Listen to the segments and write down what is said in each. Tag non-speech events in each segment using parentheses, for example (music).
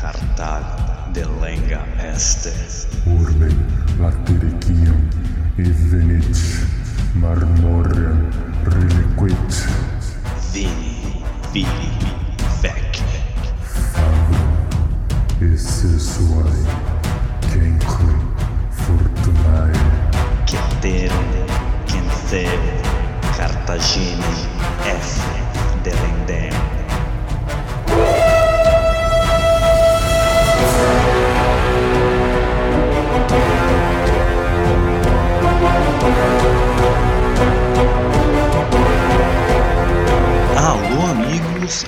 Cartago de lenga este. Urbe latericium e venit marmorem reliquit Vini, vili, vec. fabrum e sessuae cenque fortunae Ceterum, Quentheu, Cartagine, F. Delendem.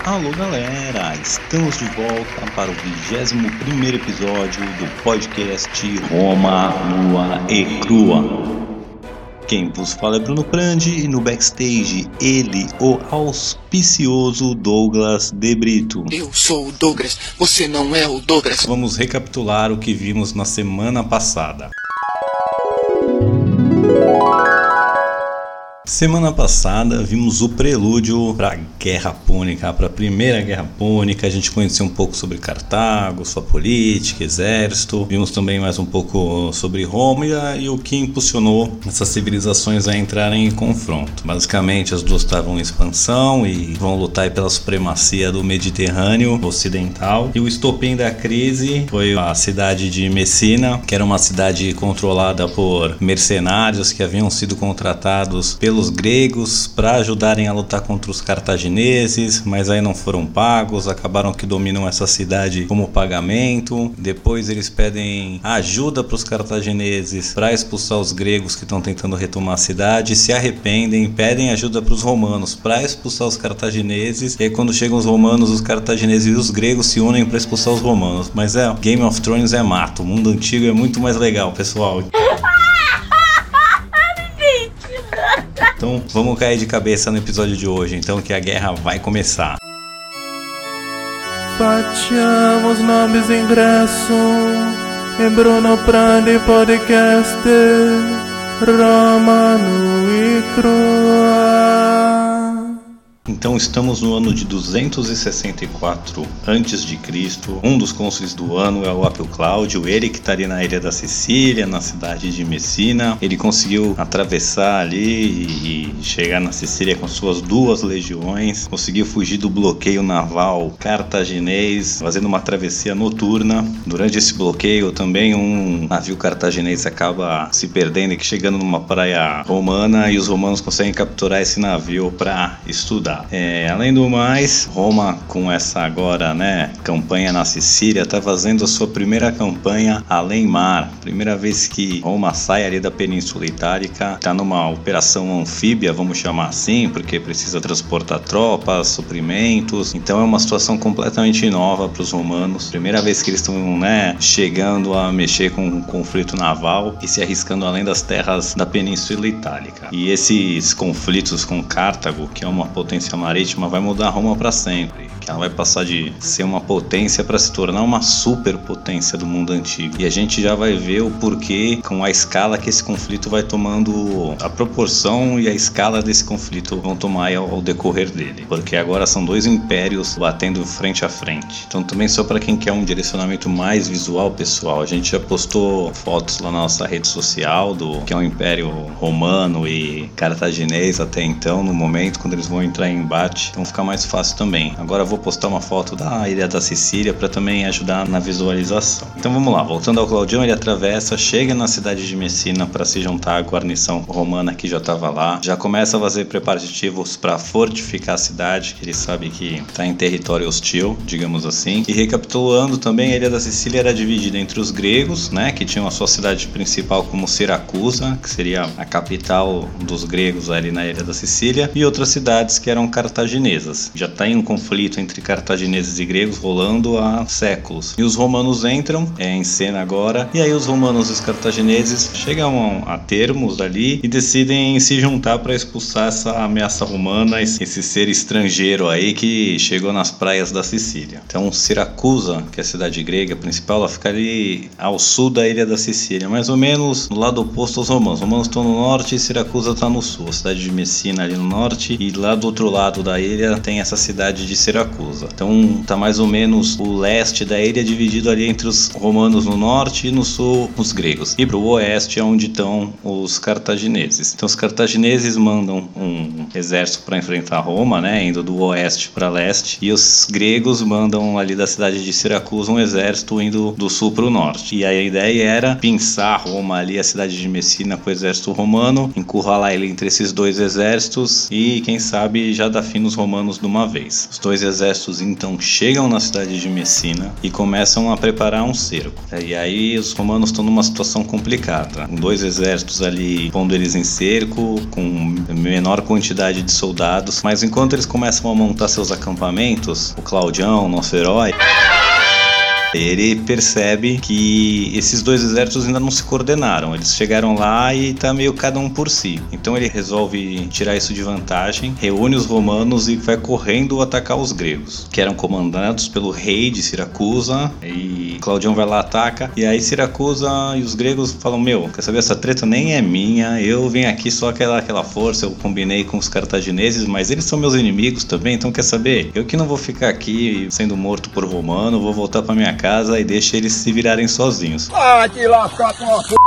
Alô galera, estamos de volta para o 21 primeiro episódio do podcast Roma Nua e Crua. Quem vos fala é Bruno Prandi e no backstage ele, o auspicioso Douglas De Brito. Eu sou o Douglas, você não é o Douglas. Vamos recapitular o que vimos na semana passada. Semana passada vimos o prelúdio para a Guerra Púnica, para a Primeira Guerra Púnica. A gente conheceu um pouco sobre Cartago, sua política, exército. Vimos também mais um pouco sobre Roma e, e o que impulsionou essas civilizações a entrarem em confronto. Basicamente, as duas estavam em expansão e vão lutar pela supremacia do Mediterrâneo Ocidental. E o estopim da crise foi a cidade de Messina, que era uma cidade controlada por mercenários que haviam sido contratados pelos gregos para ajudarem a lutar contra os cartagineses, mas aí não foram pagos, acabaram que dominam essa cidade como pagamento. Depois eles pedem ajuda para os cartagineses para expulsar os gregos que estão tentando retomar a cidade, se arrependem, pedem ajuda para os romanos para expulsar os cartagineses. E aí quando chegam os romanos, os cartagineses e os gregos se unem para expulsar os romanos. Mas é, Game of Thrones é mato, o mundo antigo é muito mais legal, pessoal. (laughs) Então vamos cair de cabeça no episódio de hoje, então que a guerra vai começar. Nomes ingresso e Bruno Prandi Podcast Roma Nui Crua. Então estamos no ano de 264 antes de Cristo. Um dos cônsules do ano é o Apio Cláudio, ele que está ali na ilha da Sicília, na cidade de Messina. Ele conseguiu atravessar ali e chegar na Sicília com suas duas legiões, conseguiu fugir do bloqueio naval cartaginês, fazendo uma travessia noturna. Durante esse bloqueio também um navio cartaginês acaba se perdendo e chegando numa praia romana e os romanos conseguem capturar esse navio para estudar. É, além do mais, Roma com essa agora, né, campanha na Sicília, está fazendo a sua primeira campanha além mar. Primeira vez que Roma sai ali da Península Itálica, está numa operação anfíbia, vamos chamar assim, porque precisa transportar tropas, suprimentos. Então é uma situação completamente nova para os romanos. Primeira vez que eles estão, né, chegando a mexer com um conflito naval e se arriscando além das terras da Península Itálica. E esses conflitos com Cartago, que é uma potência marítima, vai mudar Roma para sempre. Que ela vai passar de ser uma potência para se tornar uma superpotência do mundo antigo. E a gente já vai ver o porquê com a escala que esse conflito vai tomando, a proporção e a escala desse conflito vão tomar ao, ao decorrer dele. Porque agora são dois impérios batendo frente a frente. Então também só para quem quer um direcionamento mais visual, pessoal, a gente já postou fotos lá na nossa rede social do que é o Império Romano e Cartaginês até então, no momento quando eles vão entrar em embate, então fica mais fácil também. Agora vou postar uma foto da ilha da Sicília para também ajudar na visualização. Então vamos lá, voltando ao Claudião, ele atravessa, chega na cidade de Messina para se juntar à guarnição romana que já estava lá, já começa a fazer preparativos para fortificar a cidade, que ele sabe que está em território hostil, digamos assim. E recapitulando também, a ilha da Sicília era dividida entre os gregos, né, que tinham a sua cidade principal como Siracusa, que seria a capital dos gregos ali na ilha da Sicília, e outras cidades que eram cartaginesas. Já está em um conflito entre cartagineses e gregos rolando há séculos. E os romanos entram é, em cena agora, e aí os romanos e os cartagineses chegam a termos ali e decidem se juntar para expulsar essa ameaça romana, esse ser estrangeiro aí que chegou nas praias da Sicília. Então, Siracusa, que é a cidade grega principal, ela fica ali ao sul da ilha da Sicília, mais ou menos no lado oposto aos romanos. Os romanos estão no norte e Siracusa está no sul, a cidade de Messina ali no norte, e lá do outro lado da ilha tem essa cidade de Siracusa. Siracusa. Então tá mais ou menos o leste da ilha dividido ali entre os romanos no norte e no sul os gregos. E pro oeste é onde estão os cartagineses. Então os cartagineses mandam um exército para enfrentar Roma, né, indo do oeste para leste, e os gregos mandam ali da cidade de Siracusa um exército indo do sul para o norte. E aí a ideia era pinçar Roma ali, a cidade de Messina com o exército romano, encurralar ele entre esses dois exércitos e quem sabe já dar fim nos romanos de uma vez. Os dois exércitos então chegam na cidade de Messina e começam a preparar um cerco. E aí os romanos estão numa situação complicada, com dois exércitos ali pondo eles em cerco, com menor quantidade de soldados, mas enquanto eles começam a montar seus acampamentos, o Claudião, nosso herói, ele percebe que esses dois exércitos ainda não se coordenaram. Eles chegaram lá e tá meio cada um por si. Então ele resolve tirar isso de vantagem, reúne os romanos e vai correndo atacar os gregos, que eram comandados pelo rei de Siracusa. E Claudião vai lá ataca. E aí Siracusa e os gregos falam: Meu, quer saber? Essa treta nem é minha. Eu venho aqui só aquela, aquela força. Eu combinei com os cartagineses, mas eles são meus inimigos também. Então quer saber? Eu que não vou ficar aqui sendo morto por romano, vou voltar para minha casa e deixa eles se virarem sozinhos. Ah,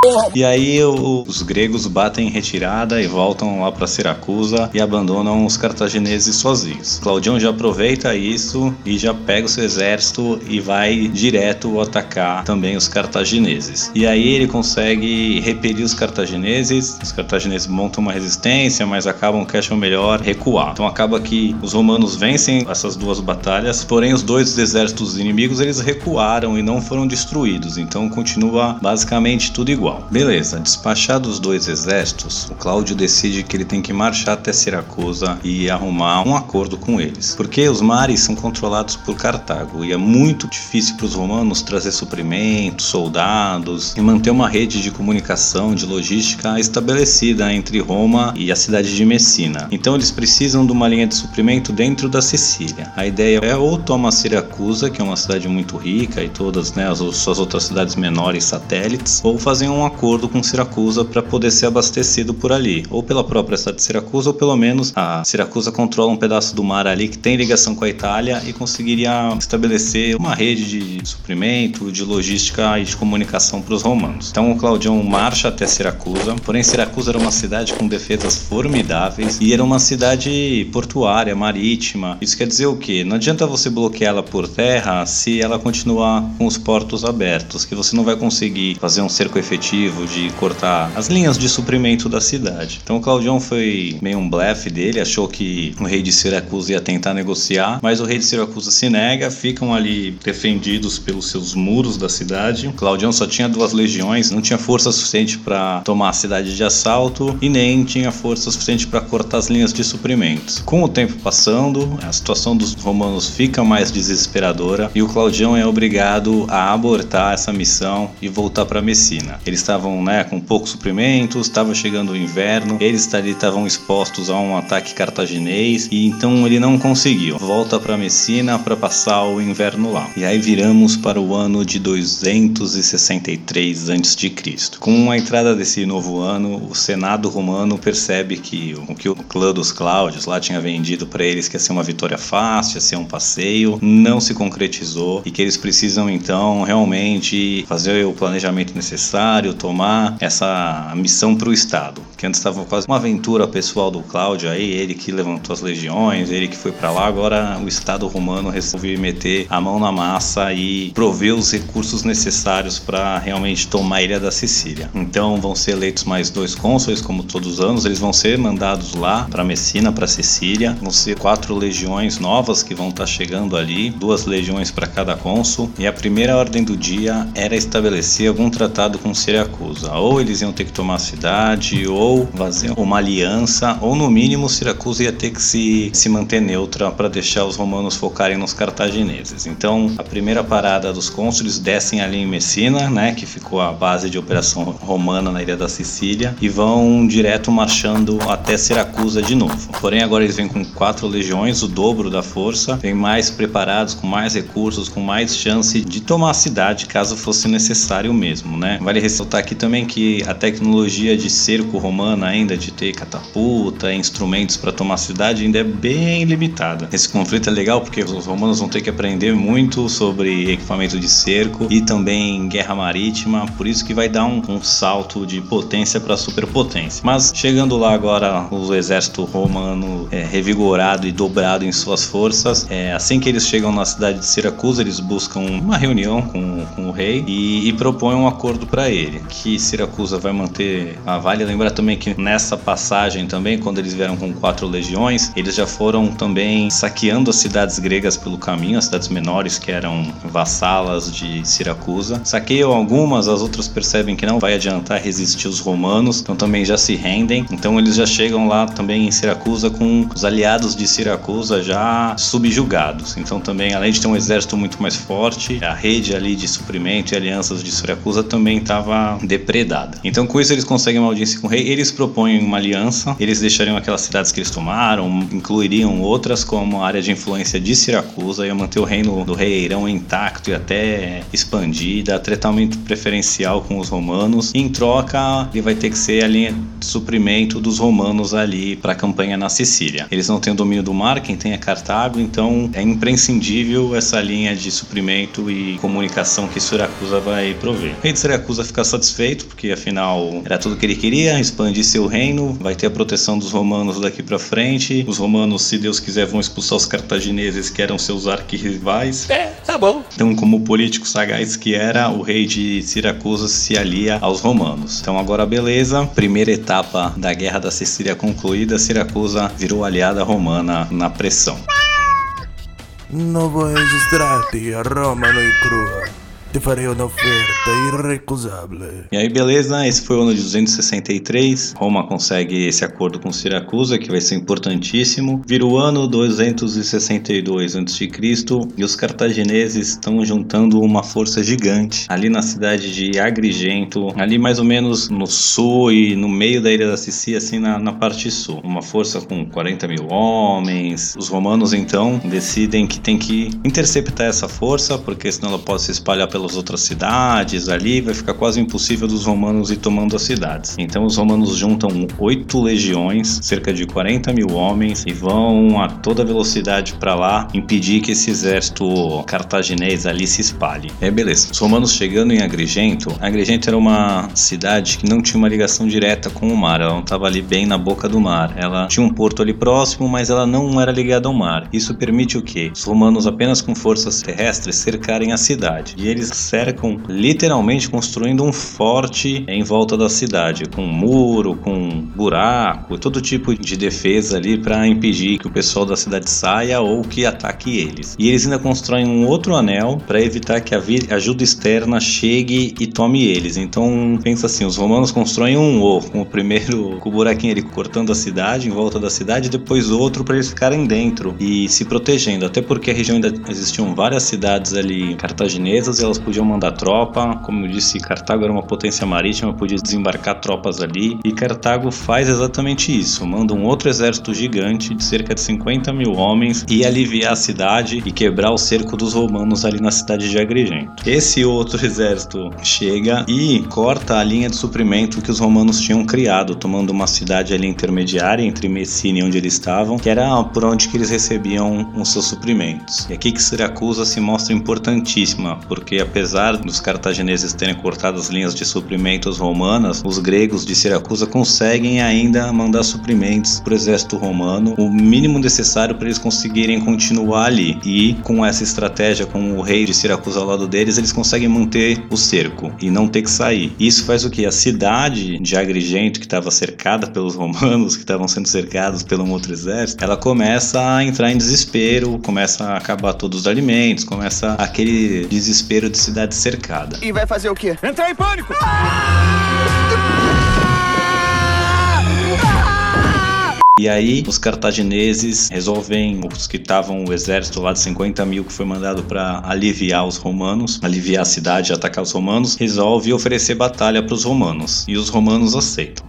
porra! E aí os gregos batem em retirada e voltam lá para Siracusa e abandonam os cartagineses sozinhos. Claudião já aproveita isso e já pega o seu exército e vai direto atacar também os cartagineses. E aí ele consegue repelir os cartagineses, os cartagineses montam uma resistência, mas acabam que acham melhor recuar. Então acaba que os romanos vencem essas duas batalhas, porém os dois exércitos inimigos eles recuaram e não foram destruídos, então continua basicamente tudo igual. Beleza, despachados os dois exércitos, o Cláudio decide que ele tem que marchar até Siracusa e arrumar um acordo com eles, porque os mares são controlados por Cartago e é muito difícil para os romanos trazer suprimentos, soldados e manter uma rede de comunicação, de logística estabelecida entre Roma e a cidade de Messina. Então eles precisam de uma linha de suprimento dentro da Sicília. A ideia é ou tomar Siracusa, que é uma cidade muito rica e todas né, as suas outras cidades menores satélites, ou fazer um acordo com Siracusa para poder ser abastecido por ali, ou pela própria cidade de Siracusa, ou pelo menos a Siracusa controla um pedaço do mar ali que tem ligação com a Itália e conseguiria estabelecer uma rede de suprimento, de logística e de comunicação para os romanos. Então o Claudião marcha até Siracusa, porém Siracusa era uma cidade com defesas formidáveis e era uma cidade portuária, marítima. Isso quer dizer o quê? Não adianta você bloquear ela por terra se ela continuar com os portos abertos, que você não vai conseguir fazer um cerco efetivo de cortar as linhas de suprimento da cidade. Então o Claudião foi meio um blefe dele, achou que o rei de Siracusa ia tentar negociar, mas o rei de Siracusa se nega, ficam ali defendidos pelos seus muros da cidade. O Claudião só tinha duas legiões, não tinha força suficiente para tomar a cidade de assalto e nem tinha força suficiente para cortar as linhas de suprimentos. Com o tempo passando, a situação dos romanos fica mais desesperadora e o Claudião é obrigado a abortar essa missão e voltar para Messina. Eles estavam né, com poucos suprimentos, estava chegando o inverno, eles estavam expostos a um ataque cartaginês e então ele não conseguiu. Volta para Messina para passar o inverno lá. E aí viramos para o ano de 263 a.C. Com a entrada desse novo ano, o Senado romano percebe que o que o clã dos Cláudios lá tinha vendido para eles que ia ser uma vitória fácil, ia ser um passeio, não se concretizou e que eles precisam então realmente fazer o planejamento necessário, tomar essa missão para o Estado, que antes estava quase uma aventura pessoal do Cláudio aí, ele que levantou as legiões, ele que foi para lá, agora o Estado romano resolveu meter a mão na massa e prover os recursos necessários para realmente tomar a ilha da Sicília. Então vão ser eleitos mais dois cônsules, como todos os anos, eles vão ser mandados lá para Messina, para Sicília, vão ser quatro legiões novas que vão estar tá chegando ali, duas legiões para cada cônsul, e a primeira ordem do dia era estabelecer algum tratado com Siracusa. Ou eles iam ter que tomar a cidade, ou fazer uma aliança, ou no mínimo Siracusa ia ter que se, se manter neutra para deixar os romanos focarem nos cartagineses. Então, a primeira parada dos cônsules descem ali em Messina, né, que ficou a base de operação romana na ilha da Sicília, e vão direto marchando até Siracusa de novo. Porém, agora eles vêm com quatro legiões, o dobro da força, vêm mais preparados, com mais recursos, com mais chance chance de tomar a cidade caso fosse necessário mesmo, né? Vale ressaltar aqui também que a tecnologia de cerco romana ainda de ter catapulta, instrumentos para tomar a cidade ainda é bem limitada. Esse conflito é legal porque os romanos vão ter que aprender muito sobre equipamento de cerco e também guerra marítima, por isso que vai dar um, um salto de potência para superpotência. Mas chegando lá agora, o exército romano é, revigorado e dobrado em suas forças, é, assim que eles chegam na cidade de Siracusa, eles buscam uma reunião com, com o rei e, e propõem um acordo para ele, que Siracusa vai manter. Ah, vale lembrar também que nessa passagem também, quando eles vieram com quatro legiões, eles já foram também saqueando as cidades gregas pelo caminho, as cidades menores que eram vassalas de Siracusa. Saqueiam algumas, as outras percebem que não vai adiantar resistir os romanos, então também já se rendem. Então eles já chegam lá também em Siracusa com os aliados de Siracusa já subjugados. Então também, além de ter um exército muito mais forte, a rede ali de suprimento e alianças de Siracusa também estava depredada. Então com isso eles conseguem uma audiência com o rei, eles propõem uma aliança, eles deixariam aquelas cidades que eles tomaram, incluiriam outras como a área de influência de Siracusa, ia manter o reino do rei Eirão intacto e até expandida, tratamento preferencial com os romanos. Em troca, ele vai ter que ser a linha de suprimento dos romanos ali para a campanha na Sicília. Eles não têm o domínio do mar, quem tem é Cartago, então é imprescindível essa linha de suprimento e comunicação que Siracusa vai prover. O rei de Siracusa fica satisfeito, porque afinal era tudo que ele queria, expandir seu reino, vai ter a proteção dos romanos daqui para frente. Os romanos, se Deus quiser, vão expulsar os cartagineses que eram seus arquirrivais. É, tá bom. Então, como político sagaz que era, o rei de Siracusa se alia aos romanos. Então, agora beleza, primeira etapa da Guerra da Sicília concluída, Siracusa virou aliada romana na pressão. Non vuoi registrarti a Roma noi crua. Ti farei un'offerta irrecusabile. E aí, beleza? Esse foi o ano de 263. Roma consegue esse acordo com Siracusa, que vai ser importantíssimo. Vira o ano 262 a.C. e os cartagineses estão juntando uma força gigante ali na cidade de Agrigento, ali mais ou menos no sul e no meio da ilha da Sicília, assim na, na parte sul. Uma força com 40 mil homens. Os romanos então decidem que tem que interceptar essa força, porque senão ela pode se espalhar pelas outras cidades ali, vai ficar quase impossível dos romanos ir tomando as cidades. Então os romanos juntam oito legiões, cerca de 40 mil homens, e vão a toda velocidade para lá impedir que esse exército cartaginês ali se espalhe. É beleza. Os romanos chegando em Agrigento, Agrigento era uma cidade que não tinha uma ligação direta com o mar, ela não estava ali bem na boca do mar. Ela tinha um porto ali próximo, mas ela não era ligada ao mar. Isso permite o quê? Os romanos apenas com forças terrestres cercarem a cidade. E eles cercam literalmente construindo um forte em volta da cidade, com muro, com buraco, todo tipo de defesa ali para impedir que o pessoal da cidade saia ou que ataque eles. E eles ainda constroem um outro anel para evitar que a ajuda externa chegue e tome eles. Então pensa assim, os romanos constroem um O, com o primeiro (laughs) com o buraquinho ali cortando a cidade em volta da cidade, depois outro para eles ficarem dentro e se protegendo. Até porque a região ainda existiam várias cidades ali cartaginesas e elas podiam mandar tropa. Como eu disse, Cartago era uma potência marítima, podia desembarcar tropas ali. E Cartago faz exatamente isso: manda um outro exército gigante de cerca de 50 mil homens e aliviar a cidade e quebrar o cerco dos romanos ali na cidade de Agrigento. Esse outro exército chega e corta a linha de suprimento que os romanos tinham criado, tomando uma cidade ali intermediária entre Messina e onde eles estavam, que era por onde que eles recebiam os seus suprimentos. E aqui que Siracusa se mostra importantíssima, porque apesar dos cartagineses terem cortado as linhas de suprimentos romanas, os gregos de Siracusa conseguem ainda mandar suprimentos para o exército romano, o mínimo necessário para eles conseguirem continuar ali. E com essa estratégia, com o rei de Siracusa ao lado deles, eles conseguem manter o cerco e não ter que sair. Isso faz o que? A cidade de Agrigento, que estava cercada pelos romanos, que estavam sendo cercados pelo um outro exército, ela começa a entrar em desespero, começa a acabar todos os alimentos, começa aquele desespero de cidade cercada. E vai fazer o quê? Entrar em pânico! E aí os cartagineses resolvem, os que estavam, o exército lá de 50 mil que foi mandado para aliviar os romanos, aliviar a cidade, atacar os romanos, resolve oferecer batalha para os romanos. E os romanos aceitam.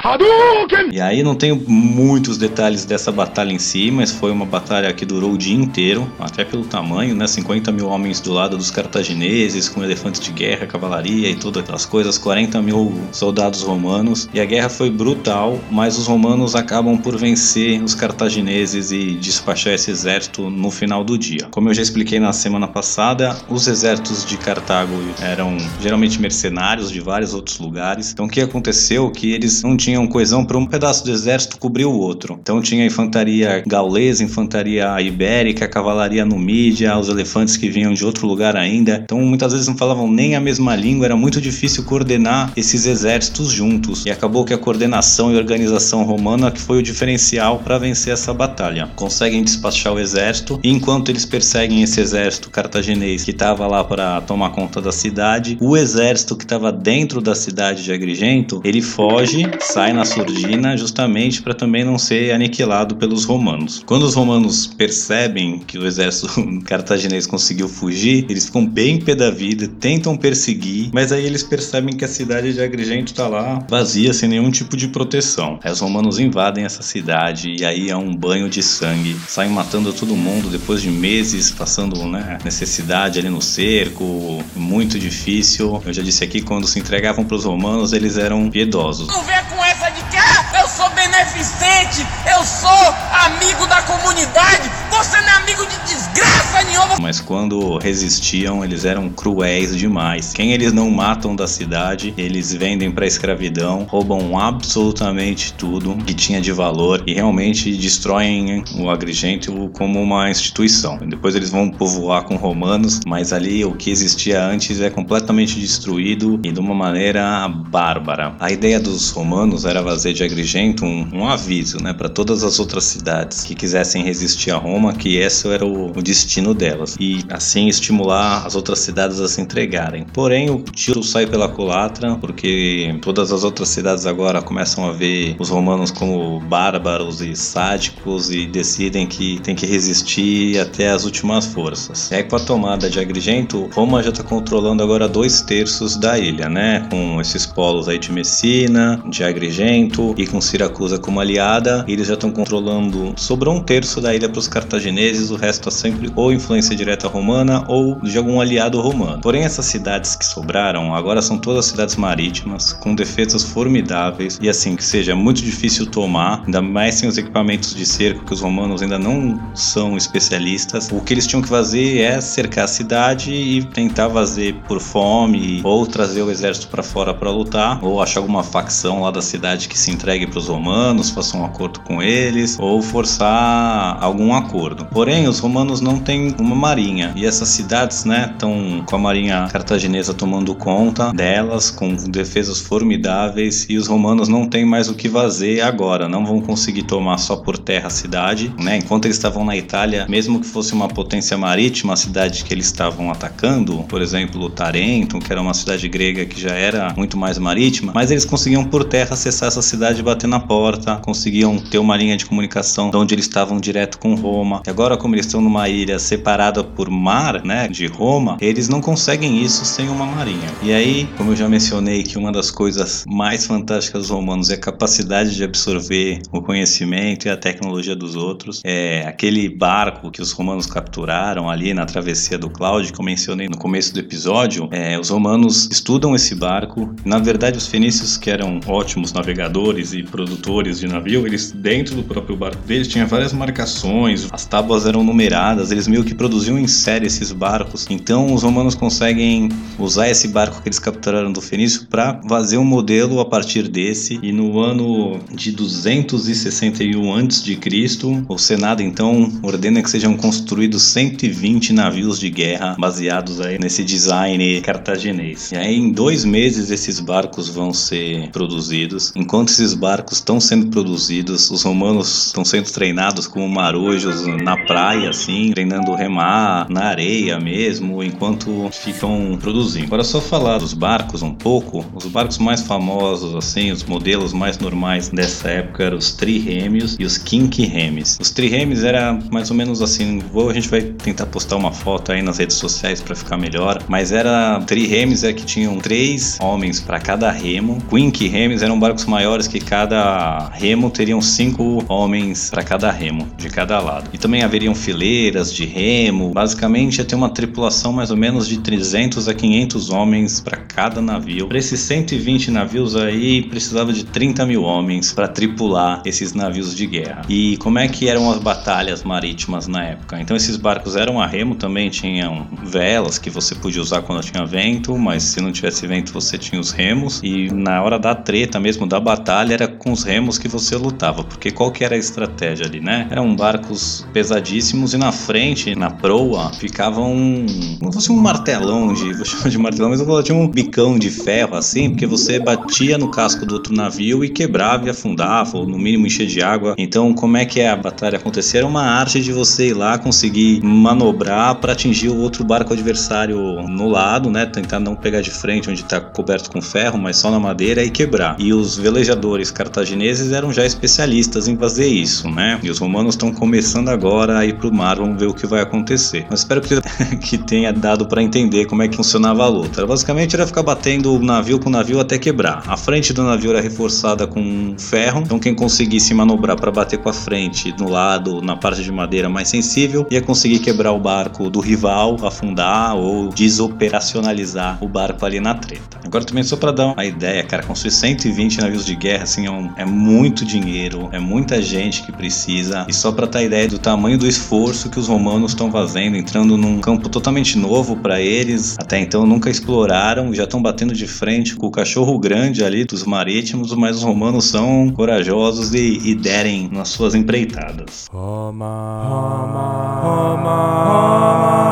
E aí não tenho muitos detalhes dessa batalha em si, mas foi uma batalha que durou o dia inteiro, até pelo tamanho, né? 50 mil homens do lado dos cartagineses, com elefantes de guerra, cavalaria e todas aquelas coisas, 40 mil soldados romanos. E a guerra foi brutal, mas os romanos acabam por vencer vencer os cartagineses e despachar esse exército no final do dia. Como eu já expliquei na semana passada, os exércitos de Cartago eram geralmente mercenários de vários outros lugares. Então o que aconteceu? Que eles não tinham coesão para um pedaço do exército cobrir o outro. Então tinha infantaria gaulesa, infantaria ibérica, cavalaria numídia, os elefantes que vinham de outro lugar ainda. Então muitas vezes não falavam nem a mesma língua, era muito difícil coordenar esses exércitos juntos. E acabou que a coordenação e organização romana que foi o diferencial para vencer essa batalha. Conseguem despachar o exército e enquanto eles perseguem esse exército cartaginês que estava lá para tomar conta da cidade, o exército que estava dentro da cidade de Agrigento, ele foge, sai na surdina justamente para também não ser aniquilado pelos romanos. Quando os romanos percebem que o exército (laughs) cartaginês conseguiu fugir, eles ficam bem pé da vida, tentam perseguir, mas aí eles percebem que a cidade de Agrigento está lá vazia, sem nenhum tipo de proteção. Aí os romanos invadem essa cidade cidade e aí é um banho de sangue. Saem matando todo mundo depois de meses passando né, necessidade ali no cerco, muito difícil. Eu já disse aqui, quando se entregavam para os romanos, eles eram piedosos. Não vem com essa de que ah, eu sou beneficente, eu sou amigo da comunidade, você não é amigo de desgraça nenhuma. Mas quando resistiam, eles eram cruéis demais. Quem eles não matam da cidade, eles vendem para escravidão, roubam absolutamente tudo que tinha de valor e realmente destroem o Agrigento como uma instituição. Depois eles vão povoar com romanos, mas ali o que existia antes é completamente destruído e de uma maneira bárbara. A ideia dos romanos era fazer de Agrigento um, um aviso, né, para todas as outras cidades que quisessem resistir a Roma, que esse era o, o destino delas e assim estimular as outras cidades a se entregarem. Porém, o tiro sai pela culatra porque todas as outras cidades agora começam a ver os romanos como bárbaros e sádicos e decidem que tem que resistir até as últimas forças. É com a tomada de Agrigento, Roma já está controlando agora dois terços da ilha, né? Com esses polos aí de Messina, de Agrigento e com Siracusa como aliada, eles já estão controlando. Sobrou um terço da ilha para os cartagineses, o resto é sempre ou influência direta romana ou de algum aliado romano. Porém, essas cidades que sobraram agora são todas cidades marítimas, com defesas formidáveis e assim que seja muito difícil tomar, ainda mais conhecem os equipamentos de cerco que os romanos ainda não são especialistas. O que eles tinham que fazer é cercar a cidade e tentar fazer por fome ou trazer o exército para fora para lutar, ou achar alguma facção lá da cidade que se entregue para os romanos, faça um acordo com eles, ou forçar algum acordo. Porém, os romanos não têm uma marinha e essas cidades, né, estão com a marinha cartaginesa tomando conta delas, com defesas formidáveis e os romanos não têm mais o que fazer agora, não vão conseguir tomar só por terra a cidade, né? Enquanto eles estavam na Itália, mesmo que fosse uma potência marítima, a cidade que eles estavam atacando, por exemplo, Tarento, que era uma cidade grega que já era muito mais marítima, mas eles conseguiam por terra acessar essa cidade e bater na porta, conseguiam ter uma linha de comunicação de onde eles estavam direto com Roma. E agora, como eles estão numa ilha separada por mar, né, de Roma, eles não conseguem isso sem uma marinha. E aí, como eu já mencionei, que uma das coisas mais fantásticas dos romanos é a capacidade de absorver o conhecimento e a tecnologia dos outros. É, aquele barco que os romanos capturaram ali na travessia do Cláudio, que eu mencionei no começo do episódio, é, os romanos estudam esse barco. Na verdade, os fenícios, que eram ótimos navegadores e produtores de navio, eles dentro do próprio barco deles tinham várias marcações, as tábuas eram numeradas, eles meio que produziam em série esses barcos. Então, os romanos conseguem usar esse barco que eles capturaram do fenício para fazer um modelo a partir desse. E no ano de 260 61 a.C., o Senado então ordena que sejam construídos 120 navios de guerra baseados aí nesse design cartaginês. E aí em dois meses esses barcos vão ser produzidos. Enquanto esses barcos estão sendo produzidos, os romanos estão sendo treinados como marujos na praia, assim, treinando remar na areia mesmo, enquanto ficam produzindo. Agora só falar dos barcos um pouco, os barcos mais famosos assim, os modelos mais normais dessa época eram os trirêmios e os quinquirremes. Os trirêmios era mais ou menos assim, vou, a gente vai tentar postar uma foto aí nas redes sociais para ficar melhor, mas era trirêmios é que tinham três homens para cada remo. Quinquirremes eram barcos maiores que cada remo teriam cinco homens para cada remo de cada lado. E também haveriam fileiras de remo. Basicamente ia ter uma tripulação mais ou menos de 300 a 500 homens para cada navio. Para esses 120 navios aí precisava de 30 mil homens para tripular esses navios de guerra. E como é que eram as batalhas marítimas na época? Então esses barcos eram a remo, também tinham velas que você podia usar quando tinha vento, mas se não tivesse vento você tinha os remos. E na hora da treta mesmo da batalha era com os remos que você lutava, porque qual que era a estratégia ali, né? Eram barcos pesadíssimos e na frente, na proa, ficava um. como fosse um martelão de. vou chamar de martelão, mas eu tinha um bicão de ferro assim, porque você batia no casco do outro navio e quebrava e afundava, ou no mínimo enchia de água. Então, como é que a batalha acontecia? Era uma arte de você ir lá conseguir manobrar para atingir o outro barco adversário no lado, né? Tentar não pegar de frente onde está coberto com ferro, mas só na madeira e quebrar. E os velejadores cartagineses eram já especialistas em fazer isso, né? E os romanos estão começando agora a ir pro mar, vamos ver o que vai acontecer. Mas espero que, (laughs) que tenha dado para entender como é que funcionava a luta. Basicamente era ficar batendo navio com navio até quebrar. A frente do navio era reforçada com ferro, então quem conseguisse manobrar para bater com a frente no lado, na parte de madeira mais sensível, ia conseguir quebrar o barco do rival, afundar ou desoperacionalizar o barco ali na treta. Agora também só para dar uma ideia, cara, construir 120 navios de guerra assim é, um, é muito dinheiro, é muita gente que precisa. E só para ter ideia do tamanho do esforço que os romanos estão fazendo, entrando num campo totalmente novo para eles, até então nunca exploraram, já estão batendo de frente com o cachorro grande ali dos marítimos, mas os romanos são corajosos e, e derem nas suas empreitadas. Roma, Roma, Roma.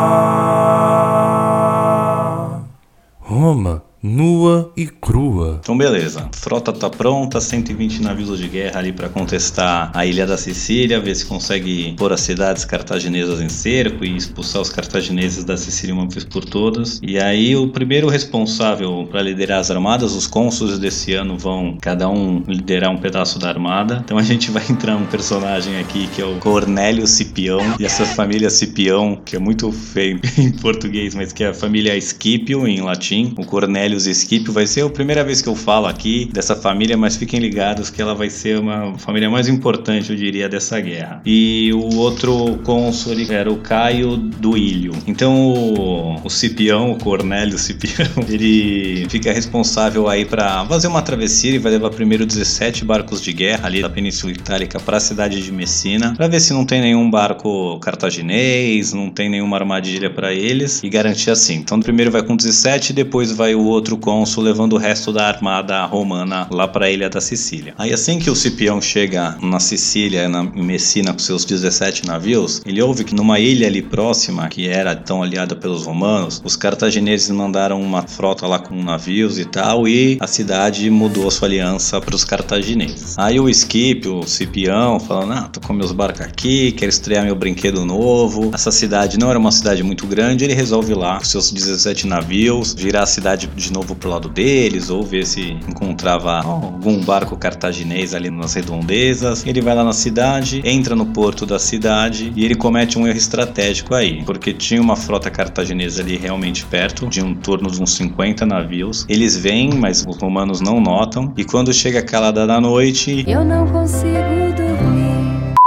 Nua e crua. Então beleza, frota tá pronta, 120 navios de guerra ali para contestar a ilha da Sicília, ver se consegue pôr as cidades cartaginesas em cerco e expulsar os cartagineses da Sicília uma vez por todas. E aí o primeiro responsável para liderar as armadas, os cônsules desse ano vão cada um liderar um pedaço da armada. Então a gente vai entrar um personagem aqui que é o Cornélio Cipião e essa família Cipião, que é muito feio (laughs) em português, mas que é a família Scipio em latim. O Cornélio Scipio vai ser a primeira vez que eu falo aqui dessa família, mas fiquem ligados que ela vai ser uma família mais importante, eu diria, dessa guerra. E o outro cônsul era o Caio Duílio. Então o, o Cipião, o Cornélio Cipião, (laughs) ele fica responsável aí para fazer uma travessia e vai levar primeiro 17 barcos de guerra ali da Península Itálica para a cidade de Messina, para ver se não tem nenhum barco cartaginês, não tem nenhuma armadilha para eles e garantir assim. Então primeiro vai com 17, depois vai o outro cônsul levando o resto da armada romana lá para a ilha da Sicília. Aí assim que o Cipião chega na Sicília, na, Messina com seus 17 navios, ele ouve que numa ilha ali próxima, que era tão aliada pelos romanos, os cartagineses mandaram uma frota lá com navios e tal, e a cidade mudou a sua aliança para os cartagineses. Aí o Esquipio, o Cipião, falando: Ah, tô com meus barcos aqui, quero estrear meu brinquedo novo. Essa cidade não era uma cidade muito grande, ele resolve lá com seus 17 navios, virar a cidade de novo pro lado deles, ou ver se encontrava algum barco cartaginês ali nas redondezas. Ele vai lá na cidade, entra no porto da cidade e ele comete um erro estratégico aí, porque tinha uma frota cartaginesa ali realmente perto, de um torno de uns 50 navios. Eles vêm, mas os romanos não notam, e quando chega aquela da noite, Eu não consigo.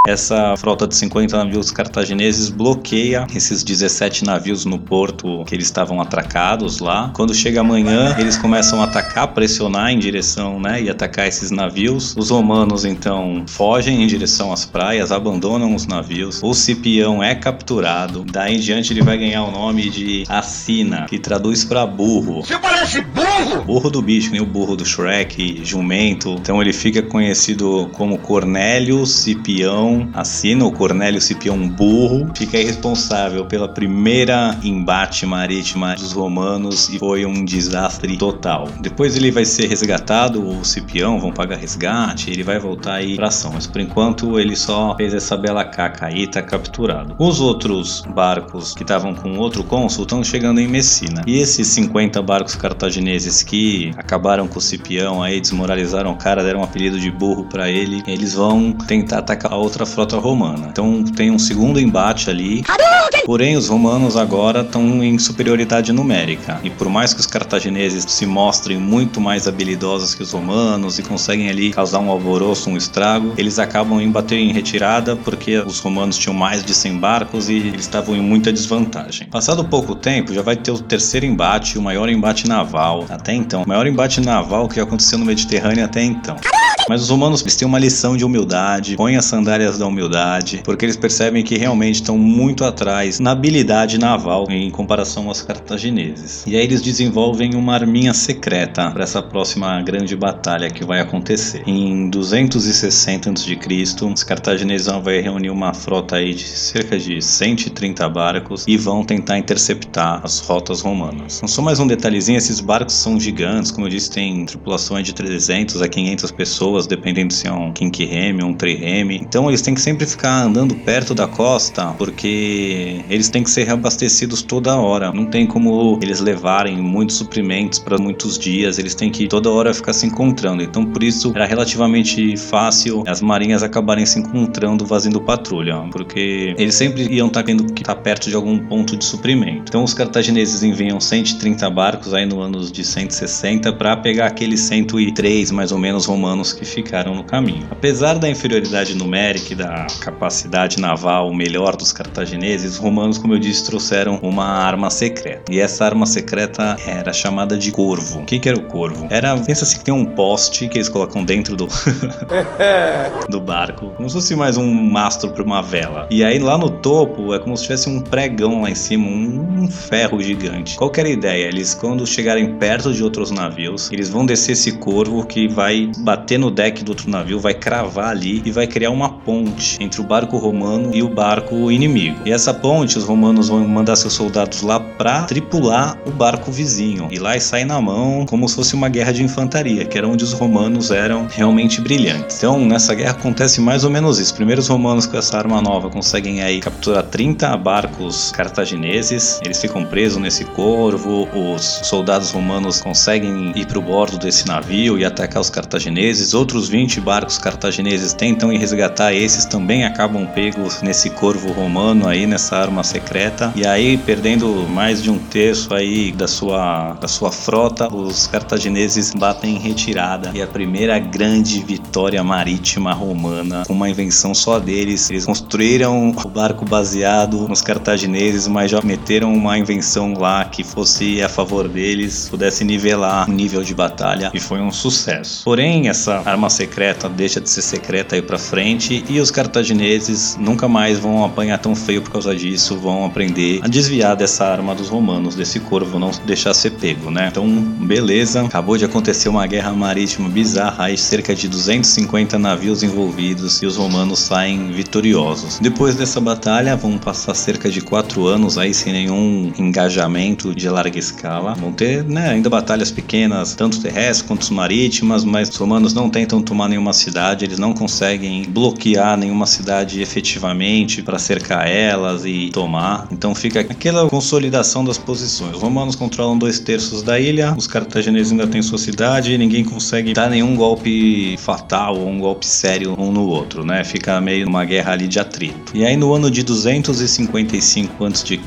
Essa frota de 50 navios cartagineses bloqueia esses 17 navios no porto que eles estavam atracados lá. Quando chega amanhã, eles começam a atacar, pressionar em direção, né, e atacar esses navios. Os romanos então fogem em direção às praias, abandonam os navios. O Cipião é capturado. Daí em diante ele vai ganhar o nome de Assina, que traduz para burro. Você parece burro! Burro do bicho, nem o burro do Shrek, jumento. Então ele fica conhecido como Cornélio Cipião Assina, o Cornélio Cipião burro, fica responsável pela primeira embate marítima dos romanos e foi um desastre total. Depois ele vai ser resgatado, o Cipião vão pagar resgate, ele vai voltar aí pra ação, mas por enquanto ele só fez essa bela caca aí, tá capturado. Os outros barcos que estavam com outro cônsul estão chegando em Messina. E esses 50 barcos cartagineses que acabaram com o Cipião aí, desmoralizaram o cara, deram um apelido de burro para ele, eles vão tentar atacar a outra frota romana. Então tem um segundo embate ali. Porém, os romanos agora estão em superioridade numérica. E por mais que os cartagineses se mostrem muito mais habilidosos que os romanos e conseguem ali causar um alvoroço, um estrago, eles acabam em bater em retirada porque os romanos tinham mais de 100 barcos e eles estavam em muita desvantagem. Passado pouco tempo, já vai ter o terceiro embate, o maior embate naval até então. O maior embate naval que aconteceu no Mediterrâneo até então. Mas os eles têm uma lição de humildade, põem as sandálias da humildade, porque eles percebem que realmente estão muito atrás na habilidade naval em comparação aos cartagineses. E aí eles desenvolvem uma arminha secreta para essa próxima grande batalha que vai acontecer. Em 260 a.C., os cartagineses vão reunir uma frota aí de cerca de 130 barcos e vão tentar interceptar as rotas romanas. Não só mais um detalhezinho, esses barcos são gigantes, como eu disse, tem tripulações de 300 a 500 pessoas dependendo se é um quinquirreme ou um trireme. Então eles têm que sempre ficar andando perto da costa, porque eles têm que ser reabastecidos toda hora. Não tem como eles levarem muitos suprimentos para muitos dias, eles têm que toda hora ficar se encontrando. Então por isso era relativamente fácil as marinhas acabarem se encontrando fazendo patrulha, porque eles sempre iam estar tá tendo que estar tá perto de algum ponto de suprimento. Então os cartagineses enviam 130 barcos aí no anos de 160 para pegar aqueles 103 mais ou menos romanos que ficaram no caminho. Apesar da inferioridade numérica e da capacidade naval melhor dos cartagineses, os romanos, como eu disse, trouxeram uma arma secreta. E essa arma secreta era chamada de corvo. O que, que era o corvo? Era, pensa assim que tem um poste que eles colocam dentro do (laughs) do barco, como se fosse mais um mastro para uma vela. E aí lá no topo é como se tivesse um pregão lá em cima, um, um ferro gigante. Qual que era a ideia? Eles quando chegarem perto de outros navios, eles vão descer esse corvo que vai bater no deck do outro navio, vai cravar ali e vai criar uma ponte entre o barco romano e o barco inimigo. E essa ponte, os romanos vão mandar seus soldados lá para tripular o barco vizinho. E lá sai na mão como se fosse uma guerra de infantaria, que era onde os romanos eram realmente brilhantes. Então, nessa guerra acontece mais ou menos isso. Primeiro os romanos com essa arma nova conseguem aí capturar 30 barcos cartagineses. Eles ficam presos nesse corvo. Os soldados romanos conseguem ir para o bordo desse navio e atacar os cartagineses outros 20 barcos cartagineses tentam resgatar esses, também acabam pegos nesse corvo romano aí, nessa arma secreta. E aí, perdendo mais de um terço aí da sua, da sua frota, os cartagineses batem em retirada. E a primeira grande vitória marítima romana, com uma invenção só deles. Eles construíram o barco baseado nos cartagineses, mas já meteram uma invenção lá que fosse a favor deles, pudesse nivelar o nível de batalha e foi um sucesso. Porém, essa arma secreta deixa de ser secreta aí para frente e os cartagineses nunca mais vão apanhar tão feio por causa disso, vão aprender a desviar dessa arma dos romanos, desse corvo não deixar ser pego, né? Então, beleza, acabou de acontecer uma guerra marítima bizarra, aí cerca de 250 navios envolvidos e os romanos saem vitoriosos. Depois dessa batalha, vão passar cerca de 4 anos aí sem nenhum engajamento de larga escala. Vão ter, né, ainda batalhas pequenas, tanto terrestres quanto marítimas, mas os romanos não tentam tomar nenhuma cidade, eles não conseguem bloquear nenhuma cidade efetivamente para cercar elas e tomar. Então fica aquela consolidação das posições. Os romanos controlam dois terços da ilha, os cartagineses ainda têm sua cidade e ninguém consegue dar nenhum golpe fatal ou um golpe sério um no outro, né? Fica meio uma guerra ali de atrito. E aí no ano de 255 a.C.,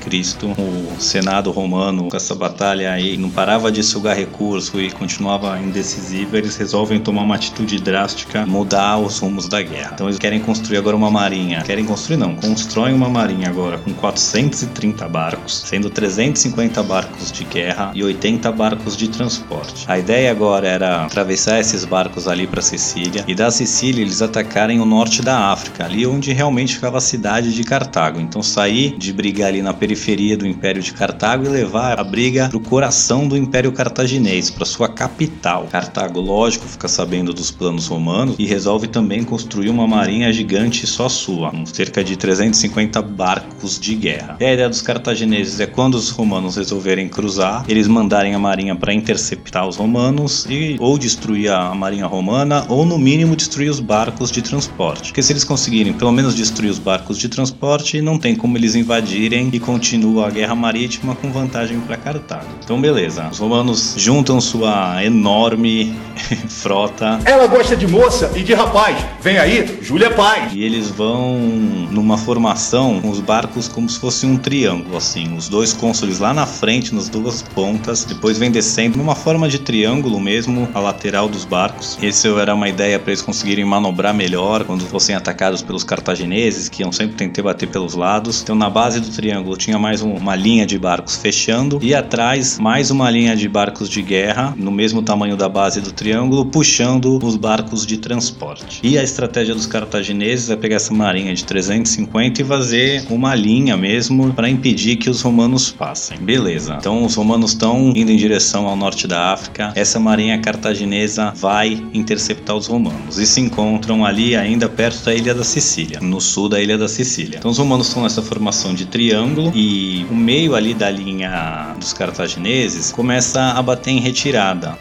o Senado romano com essa batalha aí não parava de sugar recurso e continuava indecisivo, eles resolvem tomar uma atitude drástica mudar os rumos da guerra. Então eles querem construir agora uma marinha. Querem construir não, constroem uma marinha agora com 430 barcos, sendo 350 barcos de guerra e 80 barcos de transporte. A ideia agora era atravessar esses barcos ali para Sicília e da Sicília eles atacarem o norte da África, ali onde realmente ficava a cidade de Cartago. Então sair de brigar ali na periferia do Império de Cartago e levar a briga para o coração do Império Cartaginês, para sua capital. Cartago, lógico, fica sabendo dos planos romanos e resolve também construir uma marinha gigante só sua, cerca de 350 barcos de guerra. E a ideia dos cartagineses é quando os romanos resolverem cruzar, eles mandarem a marinha para interceptar os romanos e ou destruir a marinha romana ou no mínimo destruir os barcos de transporte. Porque se eles conseguirem pelo menos destruir os barcos de transporte, não tem como eles invadirem e continua a guerra marítima com vantagem para Cartago. Então beleza, os romanos juntam sua enorme (laughs) frota Ela gosta de moça e de rapaz. Vem aí, Júlia Paz. e eles vão numa formação com os barcos como se fosse um triângulo, assim. Os dois cônsules lá na frente, nas duas pontas, depois vem descendo numa forma de triângulo mesmo, a lateral dos barcos. Esse era uma ideia para eles conseguirem manobrar melhor quando fossem atacados pelos cartagineses, que iam sempre tentar bater pelos lados. Então, na base do triângulo tinha mais um- uma linha de barcos fechando e atrás mais uma linha de barcos de guerra, no mesmo tamanho da base do triângulo, puxando os barcos de transporte. E a estratégia dos cartagineses é pegar essa marinha de 350 e fazer uma linha mesmo para impedir que os romanos passem. Beleza. Então os romanos estão indo em direção ao norte da África. Essa marinha cartaginesa vai interceptar os romanos e se encontram ali ainda perto da ilha da Sicília, no sul da ilha da Sicília. Então os romanos estão nessa formação de triângulo e o meio ali da linha dos cartagineses começa a bater em retirada.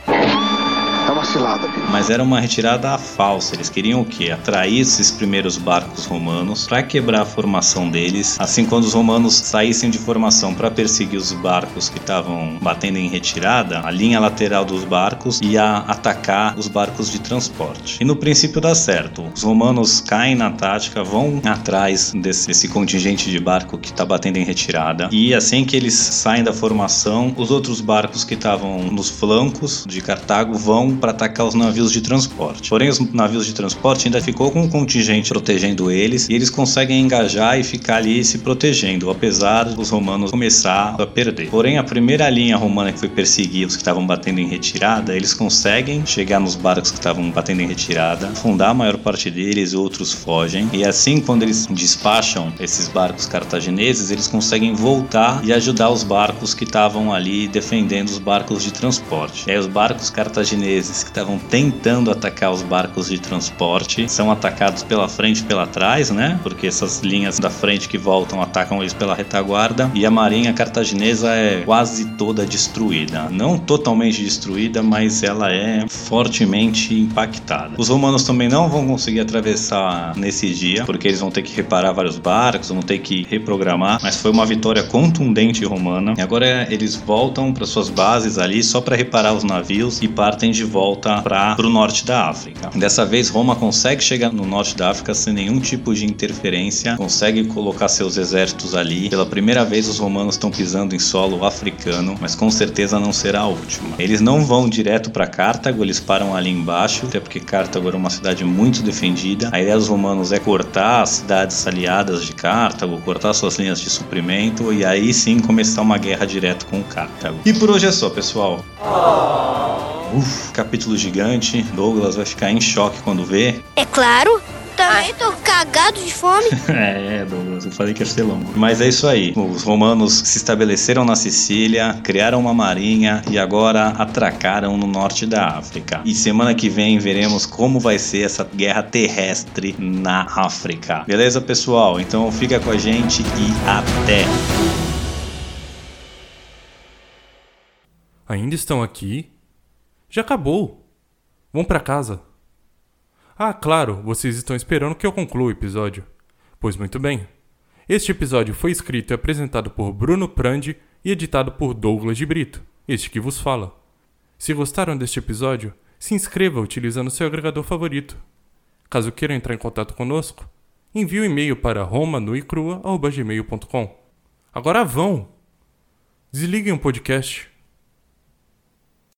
Cilada. Mas era uma retirada falsa. Eles queriam o quê? Atrair esses primeiros barcos romanos para quebrar a formação deles. Assim, quando os romanos saíssem de formação para perseguir os barcos que estavam batendo em retirada, a linha lateral dos barcos ia atacar os barcos de transporte. E no princípio dá certo. Os romanos caem na tática, vão atrás desse, desse contingente de barco que está batendo em retirada. E assim que eles saem da formação, os outros barcos que estavam nos flancos de Cartago vão para atacar os navios de transporte. Porém, os navios de transporte ainda ficou com um contingente protegendo eles e eles conseguem engajar e ficar ali se protegendo, apesar dos romanos começar a perder. Porém, a primeira linha romana que foi perseguir os que estavam batendo em retirada, eles conseguem chegar nos barcos que estavam batendo em retirada, afundar a maior parte deles, outros fogem. E assim, quando eles despacham esses barcos cartagineses, eles conseguem voltar e ajudar os barcos que estavam ali defendendo os barcos de transporte. E aí, os barcos cartagineses que estavam tentando atacar os barcos de transporte são atacados pela frente e pela trás, né? Porque essas linhas da frente que voltam atacam eles pela retaguarda. E a marinha cartaginesa é quase toda destruída. Não totalmente destruída, mas ela é fortemente impactada. Os romanos também não vão conseguir atravessar nesse dia, porque eles vão ter que reparar vários barcos, vão ter que reprogramar. Mas foi uma vitória contundente romana. E agora eles voltam para suas bases ali só para reparar os navios e partem de volta para o norte da África. Dessa vez, Roma consegue chegar no norte da África sem nenhum tipo de interferência, consegue colocar seus exércitos ali. Pela primeira vez, os romanos estão pisando em solo africano, mas com certeza não será a última. Eles não vão direto para Cartago, eles param ali embaixo, até porque Cartago era uma cidade muito defendida. A ideia dos romanos é cortar as cidades aliadas de Cartago, cortar suas linhas de suprimento e aí sim começar uma guerra direto com Cartago. E por hoje é só, pessoal. Uf, capítulo gigante. Douglas vai ficar em choque quando vê. É claro. Também tô cagado de fome. (laughs) É, Douglas, eu falei que ia ser longo. Mas é isso aí. Os romanos se estabeleceram na Sicília, criaram uma marinha e agora atracaram no norte da África. E semana que vem veremos como vai ser essa guerra terrestre na África. Beleza, pessoal? Então fica com a gente e até! Ainda estão aqui? Já acabou. Vão pra casa. Ah, claro, vocês estão esperando que eu conclua o episódio. Pois muito bem. Este episódio foi escrito e apresentado por Bruno Prandi e editado por Douglas de Brito, este que vos fala. Se gostaram deste episódio, se inscreva utilizando seu agregador favorito. Caso queiram entrar em contato conosco, envie um e-mail para romanuicrua.gmail.com. Agora vão! Desliguem o podcast